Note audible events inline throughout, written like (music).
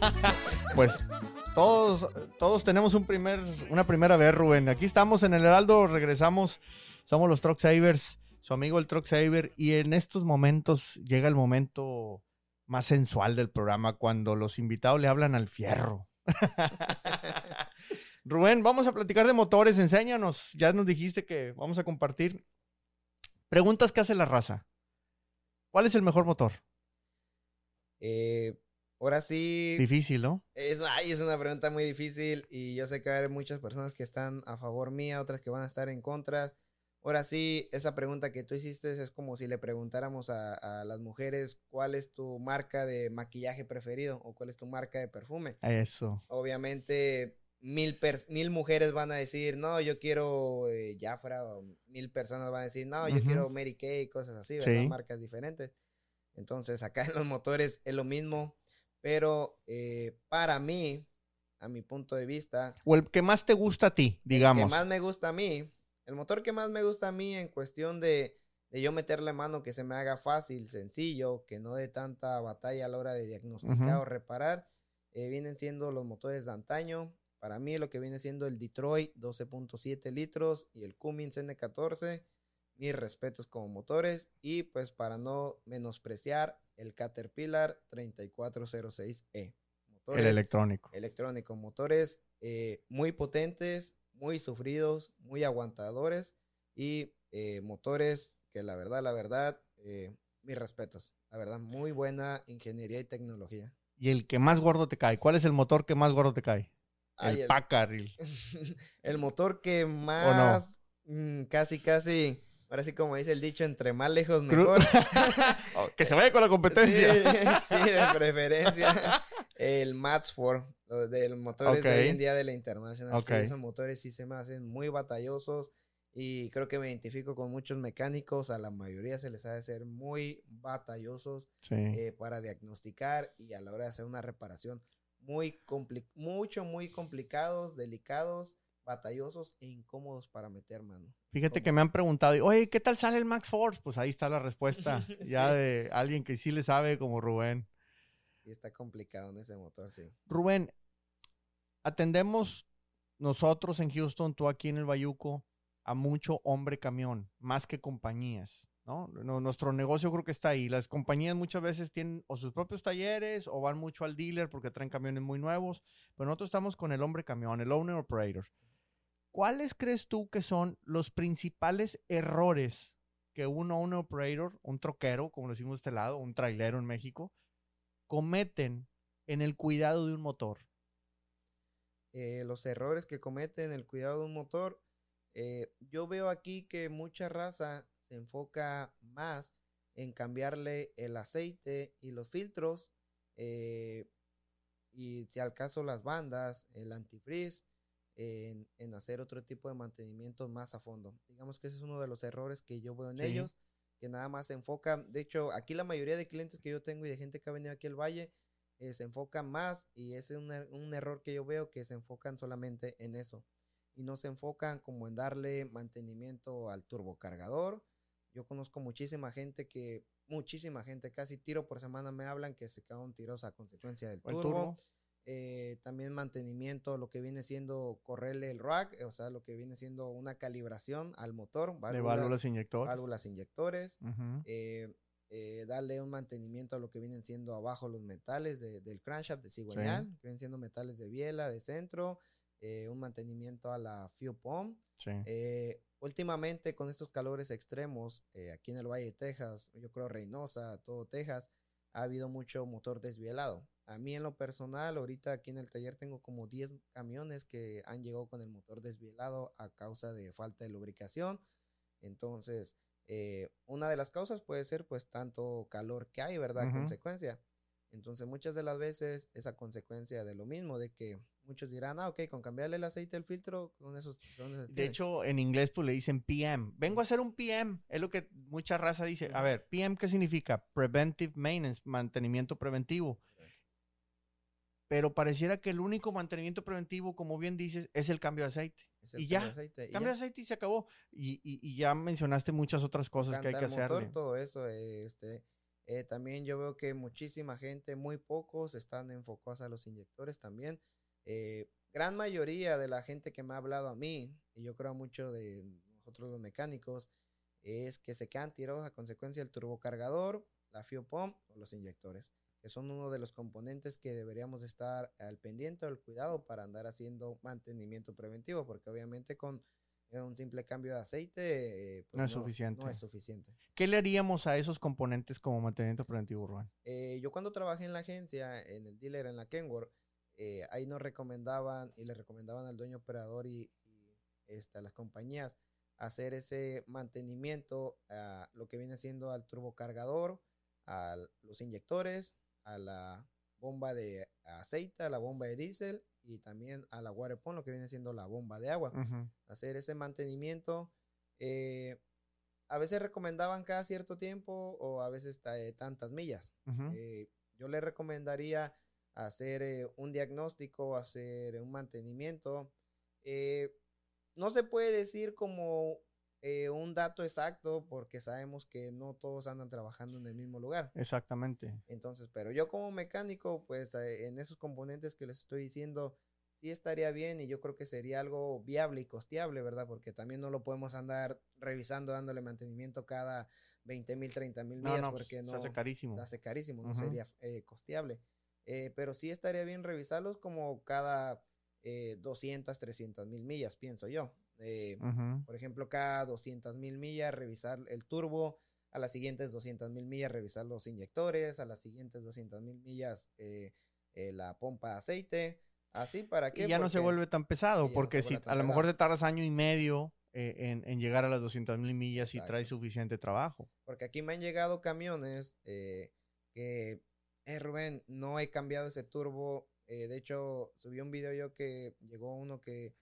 (laughs) Pues todos, todos tenemos un primer, una primera vez, Rubén. Aquí estamos en el Heraldo, regresamos. Somos los Truck Savers, su amigo el Truck Saver. Y en estos momentos llega el momento más sensual del programa, cuando los invitados le hablan al fierro. (laughs) Rubén, vamos a platicar de motores, enséñanos. Ya nos dijiste que vamos a compartir. Preguntas que hace la raza. ¿Cuál es el mejor motor? Eh, ahora sí. Difícil, ¿no? Es, ay, es una pregunta muy difícil y yo sé que va a haber muchas personas que están a favor mía, otras que van a estar en contra. Ahora sí, esa pregunta que tú hiciste es como si le preguntáramos a, a, las mujeres cuál es tu marca de maquillaje preferido o cuál es tu marca de perfume. Eso. Obviamente, mil, mil mujeres van a decir, no, yo quiero eh, Jafra, o mil personas van a decir, no, yo uh -huh. quiero Mary Kay, cosas así, ¿verdad? Sí. Marcas diferentes. Entonces, acá en los motores es lo mismo, pero eh, para mí, a mi punto de vista... O el que más te gusta a ti, digamos. El que más me gusta a mí, el motor que más me gusta a mí en cuestión de, de yo meterle mano, que se me haga fácil, sencillo, que no dé tanta batalla a la hora de diagnosticar uh -huh. o reparar, eh, vienen siendo los motores de antaño, para mí lo que viene siendo el Detroit 12.7 litros y el Cummins N14. Mis respetos como motores. Y pues para no menospreciar el Caterpillar 3406E. Motores, el electrónico. Electrónico. Motores eh, muy potentes, muy sufridos, muy aguantadores. Y eh, motores que la verdad, la verdad, eh, mis respetos. La verdad, muy buena ingeniería y tecnología. ¿Y el que más gordo te cae? ¿Cuál es el motor que más gordo te cae? El, el Packard. El... (laughs) el... motor que más. No? mmm, casi, casi. Ahora sí, como dice el dicho, entre más lejos mejor. (laughs) oh, que se vaya con la competencia. Sí, (laughs) sí de preferencia. el Mats 4, del motor okay. de hoy en día de la International. Okay. Sí, esos motores sí se me hacen muy batallosos. Y creo que me identifico con muchos mecánicos. A la mayoría se les ha de ser muy batallosos sí. eh, para diagnosticar y a la hora de hacer una reparación muy mucho, muy complicados, delicados, batallosos e incómodos para meter mano. Fíjate que me han preguntado, oye, ¿qué tal sale el Max Force? Pues ahí está la respuesta, (laughs) sí. ya de alguien que sí le sabe como Rubén. Sí, está complicado en ese motor, sí. Rubén, atendemos nosotros en Houston, tú aquí en el Bayuco, a mucho hombre camión, más que compañías. ¿no? Nuestro negocio creo que está ahí. Las compañías muchas veces tienen o sus propios talleres o van mucho al dealer porque traen camiones muy nuevos, pero nosotros estamos con el hombre camión, el owner operator. ¿Cuáles crees tú que son los principales errores que un owner operator, un troquero, como lo decimos de este lado, un trailero en México, cometen en el cuidado de un motor? Eh, los errores que cometen en el cuidado de un motor, eh, yo veo aquí que mucha raza se enfoca más en cambiarle el aceite y los filtros eh, y si al caso las bandas, el antifreeze, en, en, hacer otro tipo de mantenimiento más a fondo. Digamos que ese es uno de los errores que yo veo en sí. ellos, que nada más se enfoca, de hecho aquí la mayoría de clientes que yo tengo y de gente que ha venido aquí al valle, eh, se enfocan más y ese es un, er un error que yo veo que se enfocan solamente en eso y no se enfocan como en darle mantenimiento al turbocargador, yo conozco muchísima gente que, muchísima gente, casi tiro por semana me hablan que se quedaron tiros a consecuencia del turbo. turbo. Eh, también mantenimiento, lo que viene siendo correrle el rack, o sea, lo que viene siendo una calibración al motor. Válvulas, de válvulas inyectores. Válvulas inyectores. Uh -huh. eh, eh, darle un mantenimiento a lo que vienen siendo abajo los metales de, del crankshaft de cigüeñal, sí. que vienen siendo metales de biela, de centro, eh, un mantenimiento a la fuel pump. Sí. Eh, últimamente con estos calores extremos, eh, aquí en el Valle de Texas, yo creo Reynosa, todo Texas, ha habido mucho motor desvielado. A mí en lo personal, ahorita aquí en el taller tengo como 10 camiones que han llegado con el motor desvielado a causa de falta de lubricación. Entonces, eh, una de las causas puede ser pues tanto calor que hay, ¿verdad? Uh -huh. Consecuencia. Entonces, muchas de las veces esa consecuencia de lo mismo, de que muchos dirán, ah, ok, con cambiarle el aceite del filtro, con esos... Con esos de hecho, en inglés pues le dicen PM. Vengo a hacer un PM, es lo que mucha raza dice. A ver, PM, ¿qué significa? Preventive Maintenance, mantenimiento preventivo. Pero pareciera que el único mantenimiento preventivo, como bien dices, es el cambio de aceite. El y ya, de aceite. cambio de aceite y se acabó. Y, y, y, ya mencionaste muchas otras cosas Canta que hay que hacer. Todo eso, este... Eh, también yo veo que muchísima gente, muy pocos, están enfocados a los inyectores también. Eh, gran mayoría de la gente que me ha hablado a mí, y yo creo mucho de nosotros los mecánicos, es que se quedan tirados a consecuencia del turbocargador, la fuel pump o los inyectores, que son uno de los componentes que deberíamos estar al pendiente al cuidado para andar haciendo mantenimiento preventivo, porque obviamente con un simple cambio de aceite eh, pues no, es suficiente. no es suficiente. ¿Qué le haríamos a esos componentes como mantenimiento preventivo, Rubén? Eh, yo cuando trabajé en la agencia, en el dealer, en la Kenworth, eh, ahí nos recomendaban y le recomendaban al dueño operador y, este, a las compañías hacer ese mantenimiento a lo que viene siendo al turbocargador, a los inyectores, a la bomba de aceite, a la bomba de diésel y también a la water pump, lo que viene siendo la bomba de agua. Hacer ese mantenimiento. Eh, a veces recomendaban cada cierto tiempo o a veces eh, tantas millas. Eh, yo le recomendaría hacer un diagnóstico, hacer un mantenimiento. no se puede decir como eh, un dato exacto porque sabemos que no todos andan trabajando en el mismo lugar. Exactamente. Entonces, pero yo como mecánico, pues eh, en esos componentes que les estoy diciendo, sí estaría bien y yo creo que sería algo viable y costeable, ¿verdad? Porque también no lo podemos andar revisando, dándole mantenimiento cada 20 mil, 30 mil millas, no, pues, porque no. Se hace carísimo. Se hace carísimo, no sería eh, costeable. pero sí estaría bien revisarlos como cada 200, 300 mil millas, pienso yo. Eh, por ejemplo, cada 200 mil millas revisar el turbo, a las siguientes 200 mil millas revisar los inyectores, a las siguientes 200 mil millas eh, eh, la pompa de aceite. Así para que. Y ya no se vuelve tan pesado, porque si a lo mejor te tardas año y medio en, llegar a las 200 mil millas y trae suficiente trabajo. Porque aquí me han llegado camiones que, eh, Rubén, no he cambiado ese turbo. de hecho, subí un video yo que llegó uno que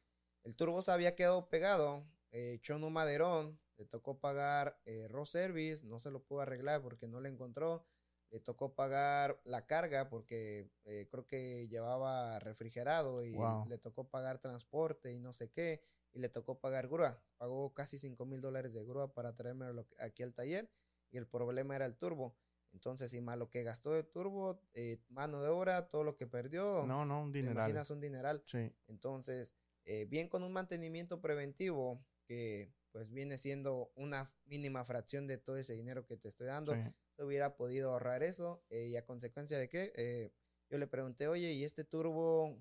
el turbo se había quedado pegado, eh, echó un maderón, le tocó pagar eh, raw service, no se lo pudo arreglar porque no le encontró. Le tocó pagar la carga porque eh, creo que llevaba refrigerado y le tocó pagar transporte y no sé qué. Y le tocó pagar grúa. Pagó casi 5 mil dólares de grúa para traerme aquí al taller. Y el problema era el turbo. Entonces, y más lo que gastó de turbo, eh, mano de obra, todo lo que perdió. No, no, un dineral. imaginas un dineral. Sí. Entonces, eh, bien con un mantenimiento preventivo que pues viene siendo una mínima fracción de todo ese dinero que te estoy dando, se hubiera podido ahorrar eso eh, y a consecuencia de que eh, yo le pregunté, oye, ¿y este turbo,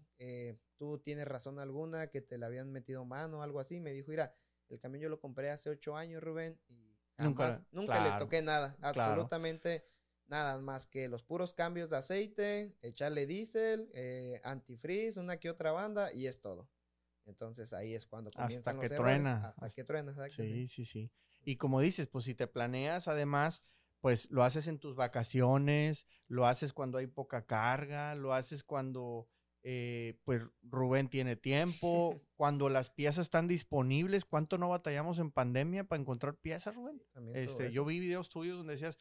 tú tienes razón alguna que te le habían metido mano o algo así? Me dijo, mira, el camión yo lo compré hace ocho años, Rubén, y nunca, nunca le toqué nada, absolutamente nada más que los puros cambios de aceite, echarle diésel, antifreeze, una que otra banda y es todo. Entonces ahí es cuando comienzan hasta que truena. Hasta, que truena, Sí, sí, sí. Y como dices, pues si te planeas además, pues lo haces en tus vacaciones, lo haces cuando hay poca carga, lo haces cuando eh, pues Rubén tiene tiempo, (laughs) cuando las piezas están disponibles, ¿cuánto no batallamos en pandemia para encontrar piezas, Rubén? este, yo vi videos tuyos donde decías,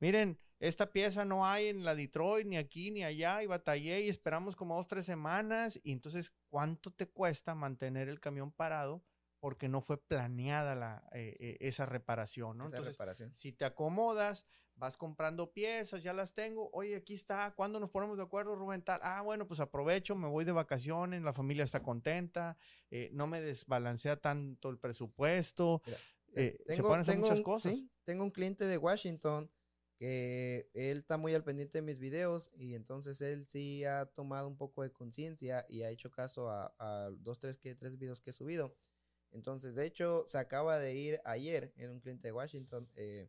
miren, esta pieza no hay en la Detroit, ni aquí, ni allá, y batallé y esperamos como dos, tres semanas, y entonces, ¿cuánto te cuesta mantener el camión parado? Porque no fue planeada la, eh, eh, esa reparación, ¿no? entonces, si te acomodas, vas comprando piezas, ya las tengo, oye, aquí está, ¿cuándo nos ponemos de acuerdo, Rubén? Tal? Ah, bueno, pues aprovecho, me voy de vacaciones, la familia está contenta, eh, no me desbalancea tanto el presupuesto, se pueden hacer muchas cosas. tengo un cliente de Washington que él está muy al pendiente de mis videos y entonces él sí ha tomado un poco de conciencia y ha hecho caso a, dos, tres, que, tres videos que he subido. Entonces, de hecho, se acaba de ir ayer, en un cliente de Washington. Eh,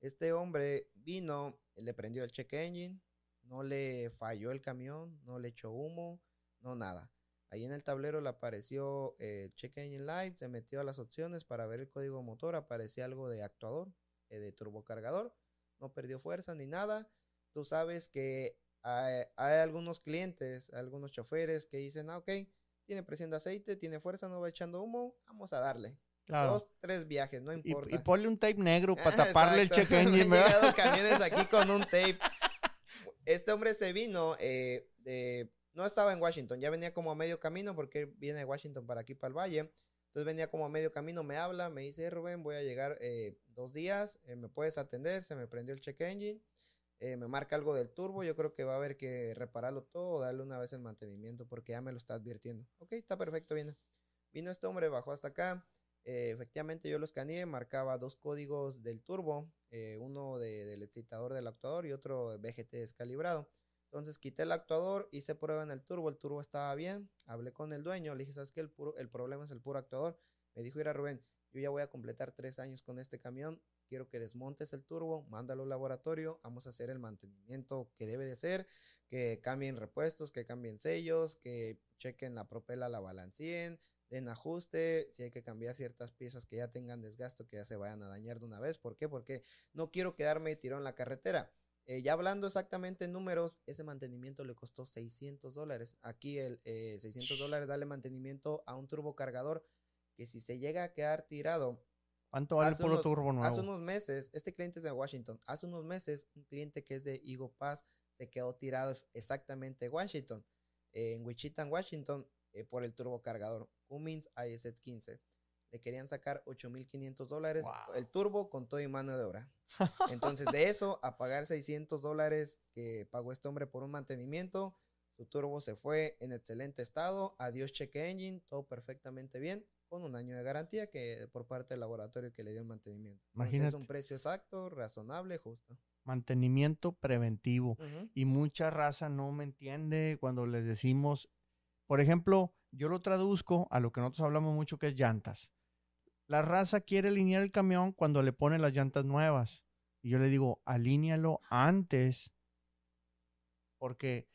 este hombre vino, le prendió el check engine, no le falló el camión, no le echó humo, no nada. Ahí en el tablero le apareció el check engine light, se metió a las opciones para ver el código motor, aparecía algo de actuador, eh, de turbocargador no perdió fuerza ni nada. Tú sabes que hay, algunos clientes, algunos choferes que dicen, ah, ok, tiene presión de aceite, tiene fuerza, no va echando humo, vamos a darle. Dos, tres viajes, no importa. Y, ponle un tape negro (laughs) para taparle el check (laughs) engine. Me llegado camiones (laughs) aquí con un tape. Este hombre se vino eh. No estaba en Washington, ya venía como a medio camino porque viene de Washington para aquí, para el valle. Entonces venía como a medio camino, me habla, me dice, Rubén, voy a llegar eh, dos días, eh, ¿me puedes atender? Se me prendió el check engine. eh, me marca algo del turbo, yo creo que va a haber que repararlo todo, darle una vez el mantenimiento, porque ya me lo está advirtiendo. Ok, está perfecto, viene. Vino este hombre, bajó hasta acá. Eh, efectivamente, yo lo escaneé, marcaba dos códigos del turbo, eh, uno del excitador del actuador y otro BGT descalibrado. Entonces quité el actuador, hice prueba en el turbo, el turbo estaba bien, hablé con el dueño, le dije, ¿sabes qué? El, puro, el problema es el puro actuador. Me dijo, a Rubén, yo ya voy a completar tres años con este camión, quiero que desmontes el turbo, mándalo al laboratorio, vamos a hacer el mantenimiento que debe de ser, que cambien repuestos, que cambien sellos, que chequen la propela, la balancien, den ajuste, si hay que cambiar ciertas piezas que ya tengan desgasto, que ya se vayan a dañar de una vez. ¿Por qué? Porque no quiero quedarme tirado en la carretera. Eh, ya hablando exactamente en números, ese mantenimiento le costó 600 dólares. Aquí el 600 eh, dólares darle mantenimiento a un turbocargador que si se llega a quedar tirado. ¿Cuánto vale el puro turbo nuevo? Hace unos meses, este cliente es de Washington. Hace unos meses, un cliente que es de Eagle Pass se quedó tirado exactamente en Washington. en Wichita, Washington, eh, por el turbocargador Cummins ISX 15 le querían sacar 8.500 dólares el turbo con todo y mano de obra. Entonces, de eso a pagar 600 dólares que pagó este hombre por un mantenimiento, su turbo se fue en excelente estado. Adiós cheque engine, todo perfectamente bien, con un año de garantía que por parte del laboratorio que le dio el mantenimiento. Imagínate. es un precio exacto, razonable, justo. Mantenimiento preventivo. Y mucha raza no me entiende cuando les decimos, por ejemplo, yo lo traduzco a lo que nosotros hablamos mucho que es llantas. La raza quiere alinear el camión cuando le pone las llantas nuevas. Y yo le digo, alíñalo antes. Porque,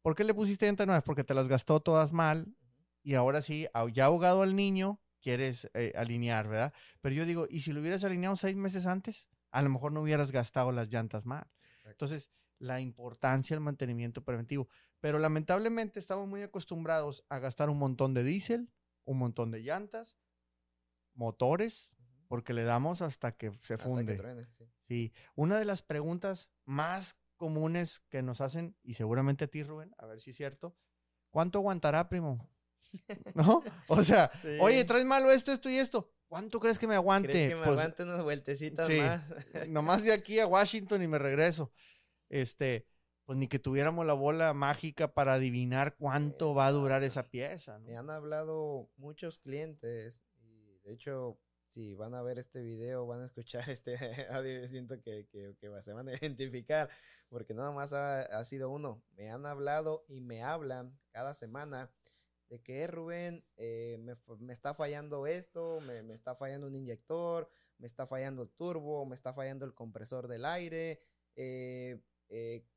¿por qué le pusiste llantas nuevas? Porque te las gastó todas mal. Y ahora sí, ya ahogado al niño, quieres eh, alinear, ¿verdad? Pero yo digo, ¿y si lo hubieras alineado seis meses antes? A lo mejor no hubieras gastado las llantas mal. Entonces, la importancia del mantenimiento preventivo. Pero lamentablemente estamos muy acostumbrados a gastar un montón de diésel, un montón de llantas, motores, porque le damos hasta que se funde. sí. una de las preguntas más comunes que nos hacen, y seguramente a ti, Rubén, a ver si es cierto, ¿cuánto aguantará, primo? (laughs) ¿No? O sea, oye, traes malo esto, esto y esto. ¿Cuánto crees que me aguante? ¿Crees que me pues, aguante unas vueltecitas más? (laughs) nomás de aquí a Washington y me regreso. Este, pues ni que tuviéramos la bola mágica para adivinar cuánto va a durar esa pieza. Me han hablado muchos clientes de hecho, si van a ver este video, van a escuchar (laughs) este audio, siento que, que, se van a identificar, porque nada más ha, sido uno. Me han hablado y me hablan cada semana de que eh, Rubén, eh, me, está fallando esto, me, me, está fallando un inyector, me está fallando el turbo, me está fallando el compresor del aire. Eh,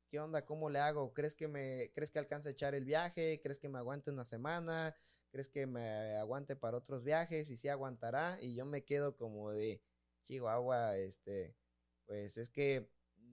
¿Qué onda? ¿Cómo le hago? ¿Crees que me, crees que alcance a echar el viaje? ¿Crees que me aguante una semana? ¿Crees que me aguante para otros viajes? Y si aguantará. Y yo me quedo como de Chihuahua, este, pues es que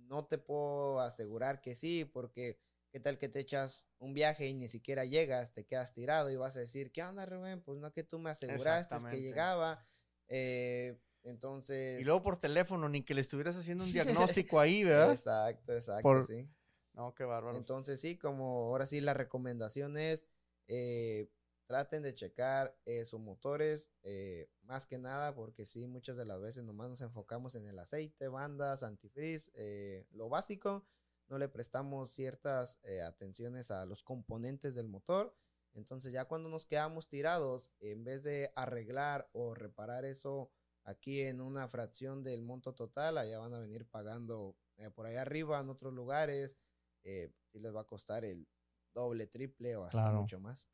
no te puedo asegurar que sí, porque qué tal que te echas un viaje y ni siquiera llegas, te quedas tirado y vas a decir, ¿qué onda, Rubén? Pues no que tú me aseguraste que llegaba. Eh, entonces. Y luego por teléfono, ni que le estuvieras haciendo un (laughs) diagnóstico ahí, ¿verdad? Exacto, exacto, sí. No, qué bárbaro. Entonces, sí, como ahora sí la recomendación es, eh, traten de checar eh, sus motores, eh, más que nada, porque sí, muchas de las veces nomás nos enfocamos en el aceite, bandas, antifreeze, eh, lo básico, no le prestamos ciertas atenciones a los componentes del motor. Entonces ya cuando nos quedamos tirados, en vez de arreglar o reparar eso aquí en una fracción del monto total, allá van a venir pagando por ahí arriba en otros lugares, eh, sí les va a costar el doble, triple o hasta mucho más.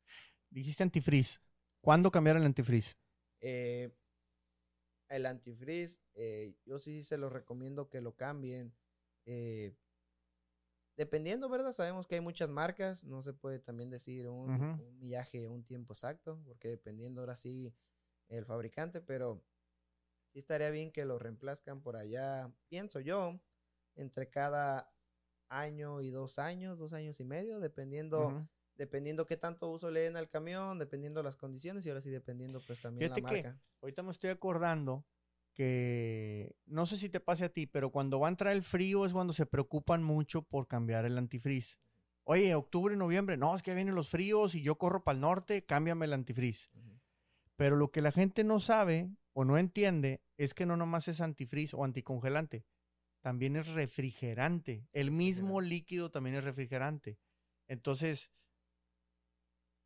Dijiste antifreeze. ¿Cuándo cambiar el antifreeze? Eh, el antifreeze, eh, yo sí se lo recomiendo que lo cambien. Eh, dependiendo, ¿verdad? Sabemos que hay muchas marcas, no se puede también decir un, un millaje, un tiempo exacto, porque dependiendo ahora sí el fabricante, pero sí estaría bien que lo reemplazcan por allá, pienso yo, entre cada año y dos años, dos años y medio, dependiendo dependiendo qué tanto uso le den al camión, dependiendo las condiciones y ahora sí dependiendo pues también la marca. Que ahorita me estoy acordando que no sé si te pase a ti, pero cuando va a entrar el frío es cuando se preocupan mucho por cambiar el antifreeze. Oye, octubre, noviembre, no, es que vienen los fríos y yo corro para el norte, cámbiame el antifreeze. Pero lo que la gente no sabe o no entiende es que no nomás es antifreeze o anticongelante. también es refrigerante. El mismo líquido también es refrigerante. Entonces,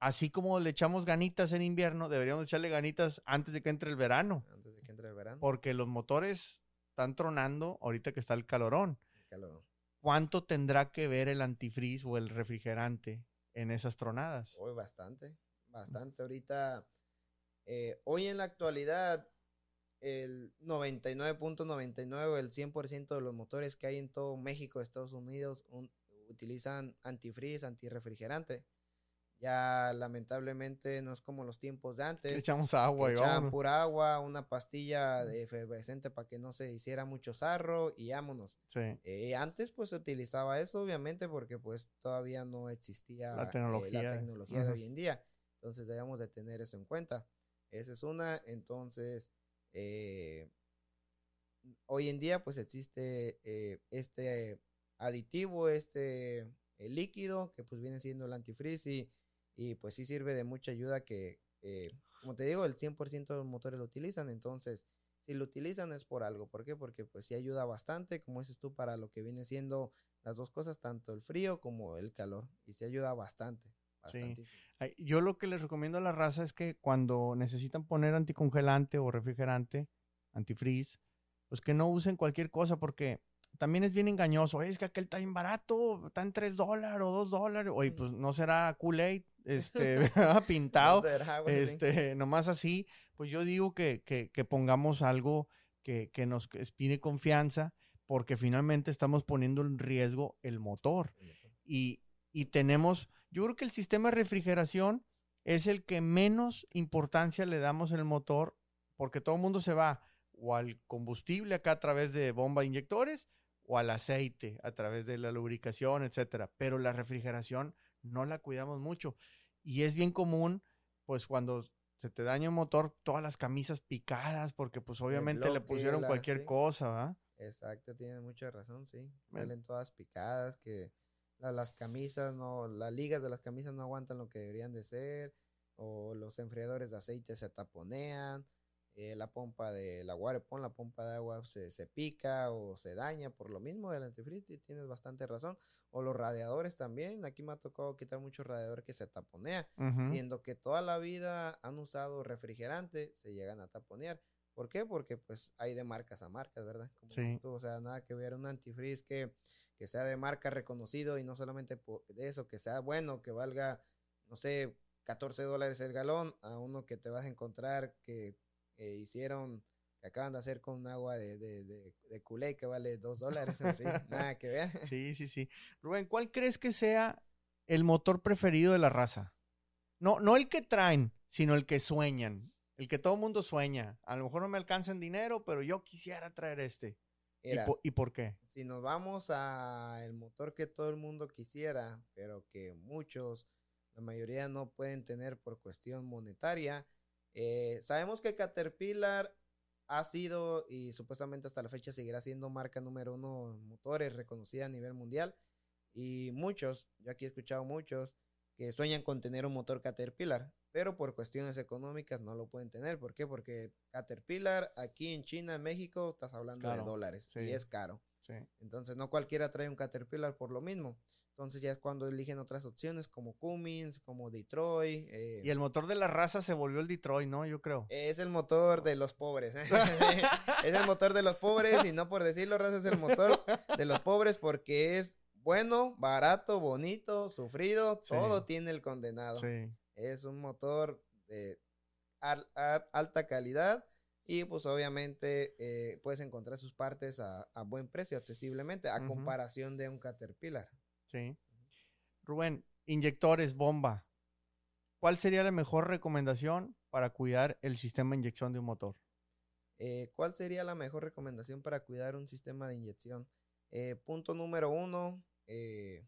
así como le echamos ganitas en invierno, deberíamos echarle ganitas antes de que entre el verano. Antes de que entre el verano. Porque los motores están tronando ahorita que está el calorón. El calorón. ¿Cuánto tendrá que ver el antifreeze o el refrigerante en esas tronadas? Hoy bastante, bastante. Ahorita, eh, hoy en la actualidad, el 99.99, el 100% de los motores que hay en todo México, Estados Unidos, utilizan antifreeze, antirrefrigerante. Ya lamentablemente no es como los tiempos de antes. echamos agua y echaban pura agua, una pastilla de efervescente para que no se hiciera mucho sarro y vámonos. Sí. Eh, antes pues se utilizaba eso obviamente porque pues todavía no existía la tecnología, la tecnología de hoy en día. Entonces debemos de tener eso en cuenta. Esa es una. Entonces, eh, hoy en día pues existe eh, este aditivo, este líquido que pues viene siendo el antifreeze y y pues sí sirve de mucha ayuda que, eh, como te digo, el 100% de los motores lo utilizan, entonces si lo utilizan es por algo, ¿por qué? Porque pues sí ayuda bastante, como dices tú, para lo que viene siendo las dos cosas, tanto el frío como el calor, y sí ayuda bastante. Sí. Yo lo que les recomiendo a la raza es que cuando necesitan poner anticongelante o refrigerante, antifreeze, pues que no usen cualquier cosa porque también es bien engañoso. Es que aquel está bien barato, está en 3 dólares o 2 dólares. Oye, pues no será Kool-Aid, este, (laughs) (laughs) pintado, este, nomás así. Pues yo digo que, que, pongamos algo que, que nos inspire confianza, porque finalmente estamos poniendo en riesgo el motor. Y, y tenemos, yo creo que el sistema de refrigeración es el que menos importancia le damos en el motor, porque todo el mundo se va o al combustible acá a través de bomba de inyectores o al aceite a través de la lubricación, etcétera. Pero la refrigeración no la cuidamos mucho. Y es bien común, pues cuando se te daña un motor, todas las camisas picadas, porque pues obviamente le pusieron cualquier cosa, ¿va? Exacto, tienes mucha razón, sí. Salen todas picadas, que las camisas no, las ligas de las camisas no aguantan lo que deberían de ser, o los enfriadores de aceite se taponean, eh, la pompa de la pon la pompa de agua se, se, pica o se daña por lo mismo del antifreeze, tienes bastante razón. O los radiadores también, aquí me ha tocado quitar muchos radiadores que se taponea, siendo que toda la vida han usado refrigerante, se llegan a taponear. ¿Por qué? Porque pues hay de marcas a marcas, ¿verdad? sí. o sea, nada que ver un antifreeze que, que sea de marca reconocido y no solamente de eso, que sea bueno, que valga, no sé, 14 dólares el galón, a uno que te vas a encontrar que hicieron, que acaban de hacer con agua de, de, de, que vale dos dólares, (laughs) nada que ver. Sí, sí, sí. Rubén, ¿cuál crees que sea el motor preferido de la raza? No, no el que traen, sino el que sueñan, el que todo el mundo sueña. A lo mejor no me alcanza en dinero, pero yo quisiera traer este. ¿Y, por, qué? Si nos vamos a el motor que todo el mundo quisiera, pero que muchos, la mayoría no pueden tener por cuestión monetaria, eh, sabemos que Caterpillar ha sido y supuestamente hasta la fecha seguirá siendo marca número uno en motores reconocida a nivel mundial. Y muchos, yo aquí he escuchado muchos que sueñan con tener un motor Caterpillar, pero por cuestiones económicas no lo pueden tener. ¿Por qué? Porque Caterpillar aquí en China, en México, estás hablando de dólares y es caro. Entonces no cualquiera trae un Caterpillar por lo mismo. Entonces ya es cuando eligen otras opciones como Cummins, como Detroit. Eh, y el motor de la raza se volvió el Detroit, ¿no? Yo creo. Es el motor de los pobres. (laughs) es el motor de los pobres y no por decirlo, raza es el motor de los pobres porque es bueno, barato, bonito, sufrido, todo tiene el condenado. Es un motor de alta calidad y pues obviamente eh, puedes encontrar sus partes a, buen precio, accesiblemente, a comparación de un Caterpillar. Rubén, inyectores, bomba. ¿Cuál sería la mejor recomendación para cuidar el sistema de inyección de un motor? Eh, ¿Cuál sería la mejor recomendación para cuidar un sistema de inyección? Eh, punto número uno, eh,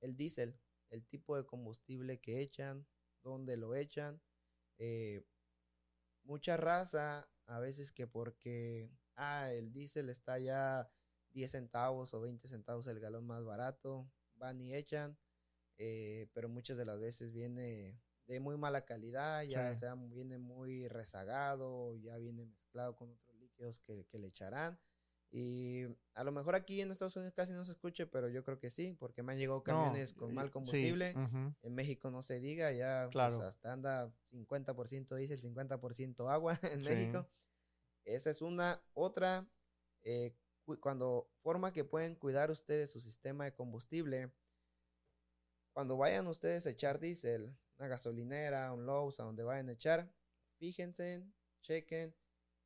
el diésel, el tipo de combustible que echan, dónde lo echan. mucha raza, a veces que porque, ah, el diésel está ya 10 centavos o 20 centavos el galón más barato, van y echan, eh, pero muchas de las veces viene de muy mala calidad, ya sea viene muy rezagado, ya viene mezclado con otros líquidos que, le echarán. Y a lo mejor aquí en Estados Unidos casi no se escuche, pero yo creo que sí, porque me han llegado camiones con mal combustible. En México no se diga, ya pues, hasta anda 50% diésel, 50% agua (laughs) en México. Esa es una. Otra, eh, cuando forma que pueden cuidar ustedes su sistema de combustible, cuando vayan ustedes a echar diésel, una gasolinera, un Lowe's, a donde vayan a echar, fíjense, chequen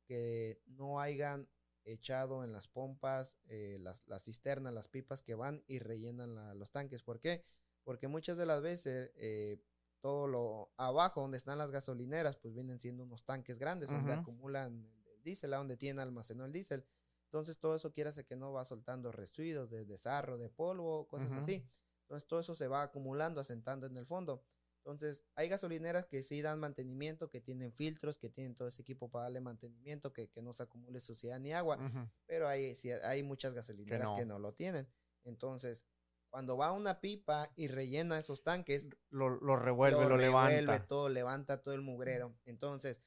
que no hayan echado en las pompas, eh, las, cisternas, las pipas que van y rellenan los tanques. ¿Por qué? Porque muchas de las veces eh, todo lo abajo donde están las gasolineras, pues vienen siendo unos tanques grandes donde acumulan el diésel, donde tienen almacenado el diésel. Entonces todo eso quiere hacer que no va soltando residuos de desarro, de polvo, cosas así. Entonces todo eso se va acumulando, asentando en el fondo. Entonces, hay gasolineras que sí dan mantenimiento, que tienen filtros, que tienen todo ese equipo para darle mantenimiento, que, no se acumule suciedad ni agua, pero hay, hay muchas gasolineras que no. lo tienen. Entonces, cuando va una pipa y rellena esos tanques, lo, revuelve, lo, levanta. todo, levanta todo el mugrero. Entonces,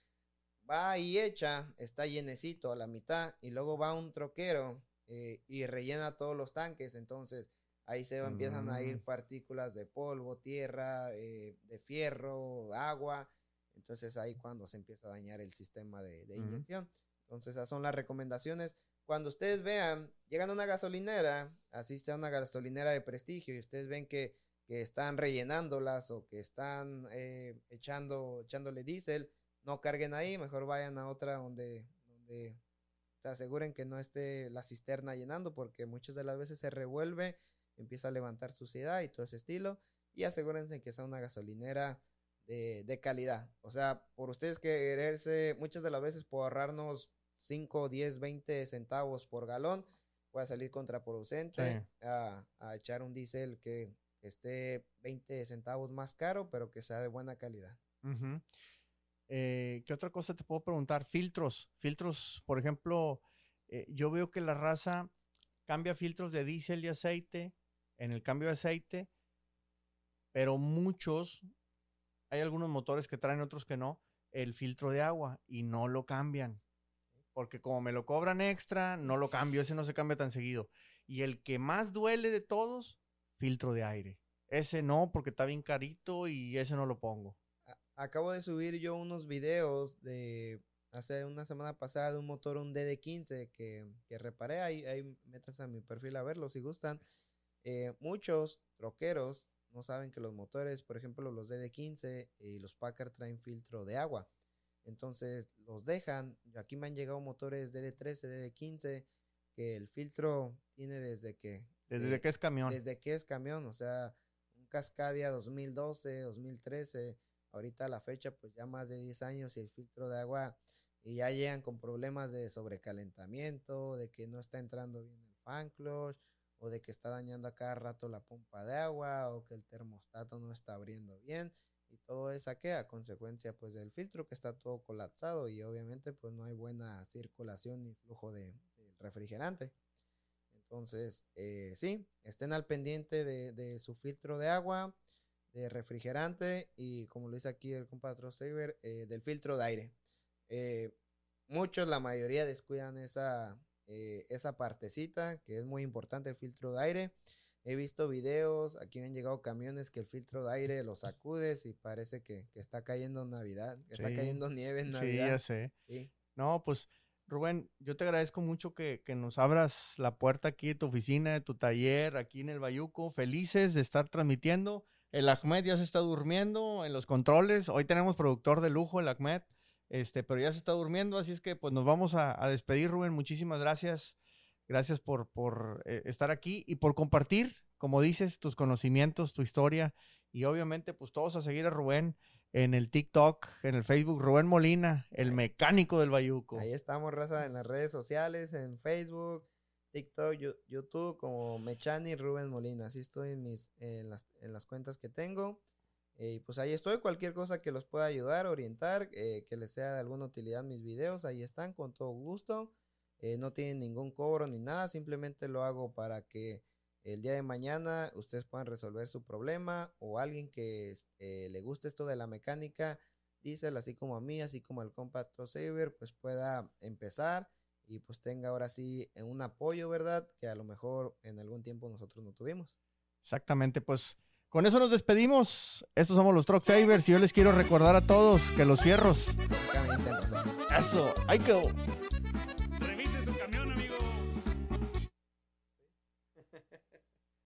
va y echa, está llenecito a la mitad, y luego va un troquero eh, y rellena todos los tanques. Entonces, Ahí se empiezan a ir mm. partículas de polvo, tierra, eh, de fierro, agua. Entonces ahí cuando se empieza a dañar el sistema de, inyección. Entonces esas son las recomendaciones. Cuando ustedes vean, llegan a una gasolinera, así sea una gasolinera de prestigio, y ustedes ven que, están rellenándolas o que están eh, echando, echándole diésel, no carguen ahí, mejor vayan a otra donde, donde se aseguren que no esté la cisterna llenando, porque muchas de las veces se revuelve empieza a levantar suciedad y todo ese estilo. Y asegúrense que sea una gasolinera de, calidad. O sea, por ustedes quererse, muchas de las veces por ahorrarnos 5, 10, 20 centavos por galón, puede salir contraproducente a, echar un diésel que, esté 20 centavos más caro, pero que sea de buena calidad. Eh, ¿Qué otra cosa te puedo preguntar? Filtros. Filtros, por ejemplo, eh, yo veo que la raza cambia filtros de diésel y aceite en el cambio de aceite, pero muchos, hay algunos motores que traen, otros que no, el filtro de agua y no lo cambian. Porque como me lo cobran extra, no lo cambio, ese no se cambia tan seguido. Y el que más duele de todos, filtro de aire. Ese no, porque está bien carito y ese no lo pongo. Acabo de subir yo unos videos de hace una semana pasada de un motor, un DD15 que, que reparé. Ahí, ahí metas a mi perfil a verlo si gustan. Eh, muchos troqueros no saben que los motores, por ejemplo, los DD15 y los Packard traen filtro de agua. Entonces los dejan. Aquí me han llegado motores DD13, DD15, que el filtro tiene desde que... Desde que es camión. Desde que es camión, o sea, un Cascadia 2012, 2013, ahorita a la fecha pues ya más de 10 años y el filtro de agua y ya llegan con problemas de sobrecalentamiento, de que no está entrando bien el fan clutch, o de que está dañando a cada rato la pompa de agua o que el termostato no está abriendo bien y todo qué a consecuencia pues del filtro que está todo colapsado y obviamente pues no hay buena circulación ni flujo de, refrigerante. Entonces eh, sí estén al pendiente de, su filtro de agua de refrigerante y como lo dice aquí el compadre Saber eh, del filtro de aire eh, muchos la mayoría descuidan esa eh, esa partecita que es muy importante, el filtro de aire. He visto videos, aquí me han llegado camiones que el filtro de aire lo sacudes y parece que, está cayendo Navidad, que está cayendo nieve en Navidad. Sí, ya sé. No, pues Rubén, yo te agradezco mucho que, nos abras la puerta aquí de tu oficina, de tu taller, aquí en el Bayuco. Felices de estar transmitiendo. El Ahmed ya se está durmiendo en los controles. Hoy tenemos productor de lujo, el Ahmed. Este, pero ya se está durmiendo, así es que pues nos vamos a, despedir, Rubén. Muchísimas gracias. Gracias por, por eh, estar aquí y por compartir, como dices, tus conocimientos, tu historia. Y obviamente, pues todos a seguir a Rubén en el TikTok, en el Facebook, Rubén Molina, el mecánico del Bayuco. Ahí estamos, raza, en las redes sociales, en Facebook, TikTok, YouTube, como Mechani Rubén Molina. Así estoy en, mis, en, las, en las cuentas que tengo. Y pues ahí estoy, cualquier cosa que los pueda ayudar, orientar, eh, que les sea de alguna utilidad mis videos, ahí están con todo gusto. Eh, no tienen ningún cobro ni nada, simplemente lo hago para que el día de mañana ustedes puedan resolver su problema o alguien que eh, le guste esto de la mecánica, dice así como a mí, así como al compa Saber, pues pueda empezar y pues tenga ahora sí un apoyo, ¿verdad? Que a lo mejor en algún tiempo nosotros no tuvimos. Exactamente, pues con eso nos despedimos. Estos somos los Truck Savers y yo les quiero recordar a todos que los fierros. Eso, hay que.